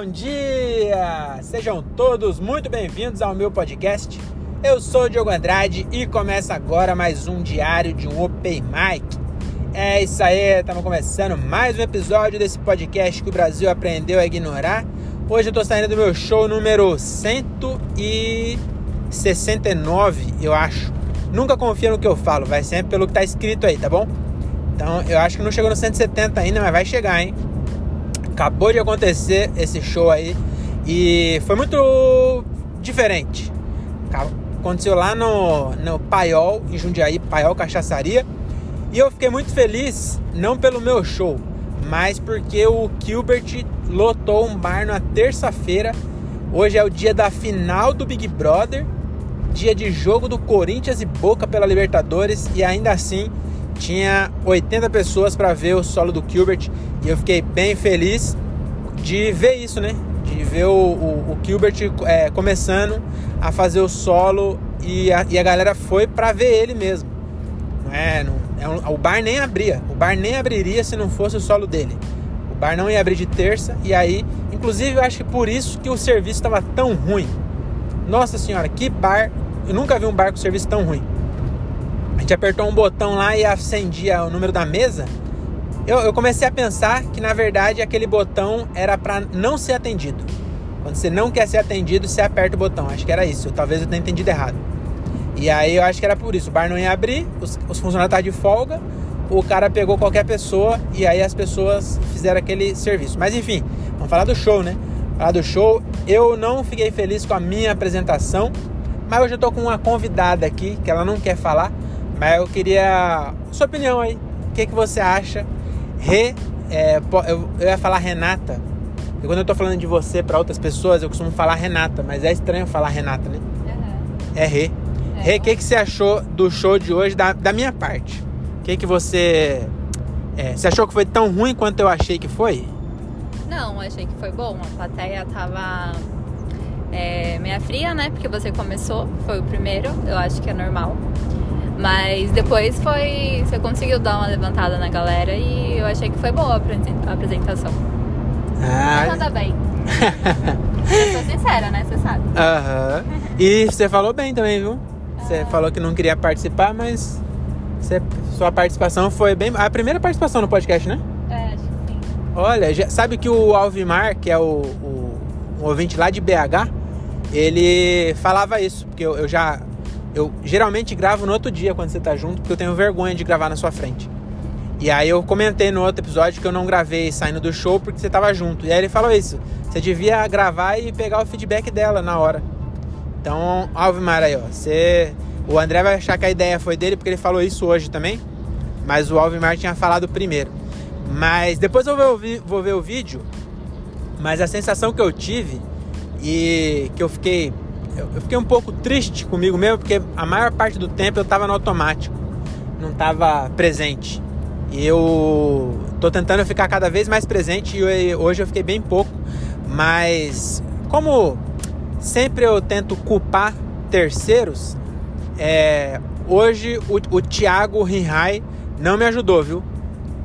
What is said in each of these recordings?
bom dia! Sejam todos muito bem-vindos ao meu podcast. Eu sou o Diogo Andrade e começa agora mais um diário de um Open Mic. É isso aí, estamos começando mais um episódio desse podcast que o Brasil aprendeu a ignorar. Hoje eu tô saindo do meu show número 169, eu acho. Nunca confia no que eu falo, vai sempre pelo que tá escrito aí, tá bom? Então eu acho que não chegou no 170 ainda, mas vai chegar, hein? Acabou de acontecer esse show aí e foi muito diferente. Aconteceu lá no, no Paiol, em Jundiaí, Paiol Cachaçaria. E eu fiquei muito feliz, não pelo meu show, mas porque o Gilbert lotou um bar na terça-feira. Hoje é o dia da final do Big Brother, dia de jogo do Corinthians e Boca pela Libertadores, e ainda assim tinha 80 pessoas para ver o solo do Gilbert e eu fiquei bem feliz de ver isso, né? De ver o, Gilbert é, começando a fazer o solo e a, e a galera foi para ver ele mesmo. Não é, não, é um, o bar nem abria, o bar nem abriria se não fosse o solo dele. O bar não ia abrir de terça e aí, inclusive, eu acho que por isso que o serviço estava tão ruim. Nossa senhora, que bar! Eu nunca vi um bar com serviço tão ruim. A gente apertou um botão lá e acendia o número da mesa eu, eu comecei a pensar que na verdade aquele botão era para não ser atendido. Quando você não quer ser atendido, você aperta o botão. Acho que era isso. Talvez eu tenha entendido errado. E aí eu acho que era por isso. O bar não ia abrir, os, os funcionários estavam de folga, o cara pegou qualquer pessoa e aí as pessoas fizeram aquele serviço. Mas enfim, vamos falar do show, né? Falar do show. Eu não fiquei feliz com a minha apresentação, mas hoje eu tô com uma convidada aqui que ela não quer falar, mas eu queria sua opinião aí. O que, que você acha Re, é, eu, eu ia falar Renata. E quando eu tô falando de você para outras pessoas, eu costumo falar Renata, mas é estranho falar Renata, né? Uhum. É Rê. É. Rê, o que, que você achou do show de hoje, da, da minha parte? O que, que você. É, você achou que foi tão ruim quanto eu achei que foi? Não, achei que foi bom. A plateia tava é, meia fria, né? Porque você começou, foi o primeiro, eu acho que é normal. Mas depois foi. Você conseguiu dar uma levantada na galera e eu achei que foi boa a apresentação. Ah. Você anda bem. eu sou sincera, né? Você sabe. Aham. E você falou bem também, viu? Você ah. falou que não queria participar, mas você, sua participação foi bem. A primeira participação no podcast, né? É, acho que sim. Olha, já, sabe que o Alvimar, que é o, o, um ouvinte lá de BH, ele falava isso, porque eu, eu já eu geralmente gravo no outro dia quando você tá junto, porque eu tenho vergonha de gravar na sua frente. E aí eu comentei no outro episódio que eu não gravei saindo do show porque você tava junto. E aí ele falou isso. Você devia gravar e pegar o feedback dela na hora. Então, Alvimar aí, ó. Você... O André vai achar que a ideia foi dele porque ele falou isso hoje também. Mas o Alvimar tinha falado primeiro. Mas depois eu vou ver, vou ver o vídeo. Mas a sensação que eu tive e que eu fiquei eu fiquei um pouco triste comigo mesmo, porque a maior parte do tempo eu estava no automático, não estava presente. E eu tô tentando ficar cada vez mais presente e hoje eu fiquei bem pouco, mas como sempre eu tento culpar terceiros, é, hoje o, o Thiago Rinhai não me ajudou, viu?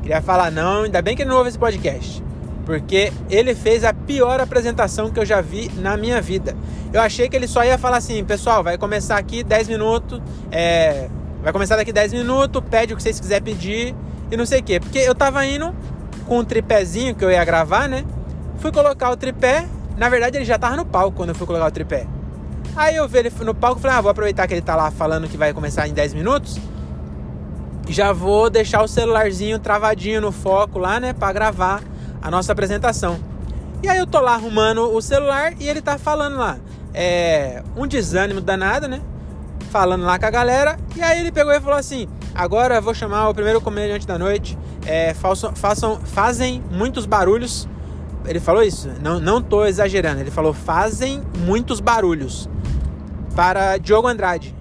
Queria falar, não, ainda bem que ele não ouve esse podcast porque ele fez a pior apresentação que eu já vi na minha vida. Eu achei que ele só ia falar assim, pessoal, vai começar aqui 10 minutos, é, vai começar daqui 10 minutos, pede o que vocês quiserem pedir e não sei o quê. Porque eu tava indo com um tripézinho que eu ia gravar, né? Fui colocar o tripé, na verdade ele já tava no palco quando eu fui colocar o tripé. Aí eu vi ele no palco e falei, ah, vou aproveitar que ele tá lá falando que vai começar em 10 minutos. Já vou deixar o celularzinho travadinho no foco lá, né, para gravar a nossa apresentação. E aí eu tô lá arrumando o celular e ele tá falando lá. É, um desânimo danado, né? Falando lá com a galera. E aí ele pegou e falou assim: agora eu vou chamar o primeiro comediante da noite. É, façam, façam, fazem muitos barulhos. Ele falou isso, não, não tô exagerando. Ele falou: fazem muitos barulhos para Diogo Andrade.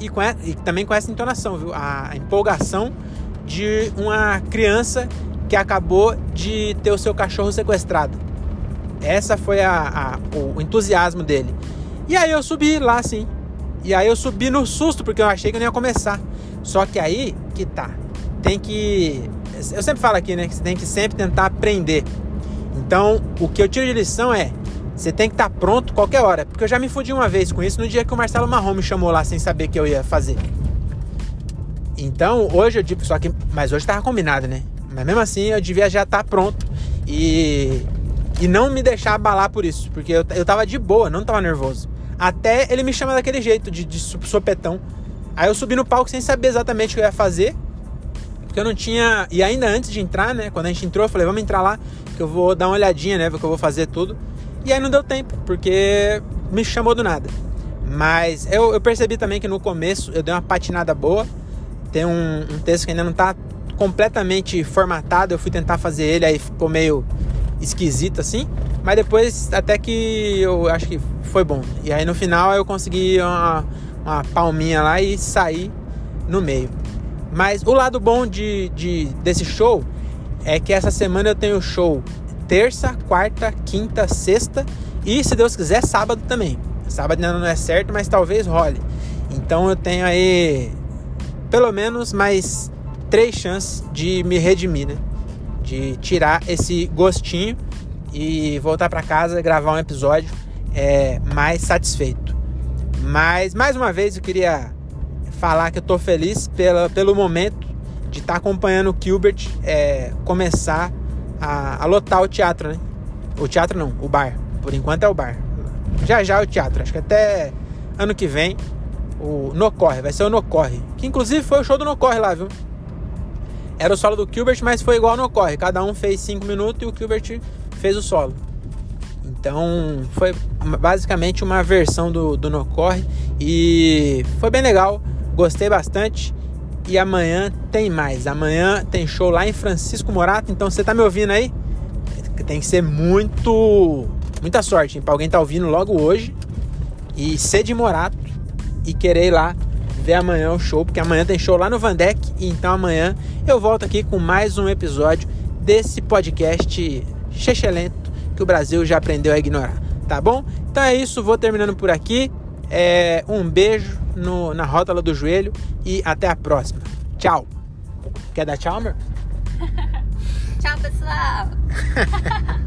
E, com, e também com essa entonação, viu? A empolgação de uma criança que acabou de ter o seu cachorro sequestrado. Essa foi a, a, o entusiasmo dele. E aí eu subi lá assim. E aí eu subi no susto, porque eu achei que não ia começar. Só que aí que tá. Tem que. Eu sempre falo aqui, né? Que você tem que sempre tentar aprender. Então, o que eu tiro de lição é: você tem que estar tá pronto qualquer hora. Porque eu já me fudi uma vez com isso no dia que o Marcelo Marrom me chamou lá sem saber que eu ia fazer. Então, hoje eu digo, só que. Mas hoje tava combinado, né? Mas mesmo assim eu devia já estar tá pronto e. E não me deixar abalar por isso. Porque eu, eu tava de boa, não tava nervoso. Até ele me chama daquele jeito, de, de sopetão. Aí eu subi no palco sem saber exatamente o que eu ia fazer. Porque eu não tinha. E ainda antes de entrar, né? Quando a gente entrou, eu falei, vamos entrar lá, que eu vou dar uma olhadinha, né? Ver que eu vou fazer tudo. E aí não deu tempo, porque me chamou do nada. Mas eu, eu percebi também que no começo eu dei uma patinada boa. Tem um, um texto que ainda não está completamente formatado. Eu fui tentar fazer ele, aí ficou meio esquisito assim. Mas depois até que eu acho que foi bom. E aí no final eu consegui uma, uma palminha lá e sair no meio. Mas o lado bom de, de, desse show é que essa semana eu tenho show terça, quarta, quinta, sexta e se Deus quiser sábado também. Sábado ainda não é certo, mas talvez role. Então eu tenho aí pelo menos mais três chances de me redimir, né? De tirar esse gostinho e voltar para casa gravar um episódio é, mais satisfeito. Mas mais uma vez eu queria falar que eu tô feliz pela, pelo momento de estar tá acompanhando o Gilbert é, começar a, a, lotar o teatro, né? O teatro não, o bar. Por enquanto é o bar. Já já é o teatro. Acho que até ano que vem o Nocorre, vai ser o Nocorre. Que inclusive foi o show do Nocorre lá, viu? Era o solo do Gilbert, mas foi igual ao Nocorre. Cada um fez 5 minutos e o Gilbert fez o solo. Então foi basicamente uma versão do, do Nocorre e foi bem legal, gostei bastante. E amanhã tem mais. Amanhã tem show lá em Francisco Morato. Então você tá me ouvindo aí? Tem que ser muito. Muita sorte? Pra alguém tá ouvindo logo hoje e ser de Morato e querer ir lá ver amanhã o show, porque amanhã tem show lá no Vandeck. E então amanhã eu volto aqui com mais um episódio desse podcast chechelento que o Brasil já aprendeu a ignorar, tá bom? Então é isso, vou terminando por aqui. É, um beijo no, na rótula do joelho e até a próxima. Tchau. Quer dar tchau, amor? tchau, pessoal.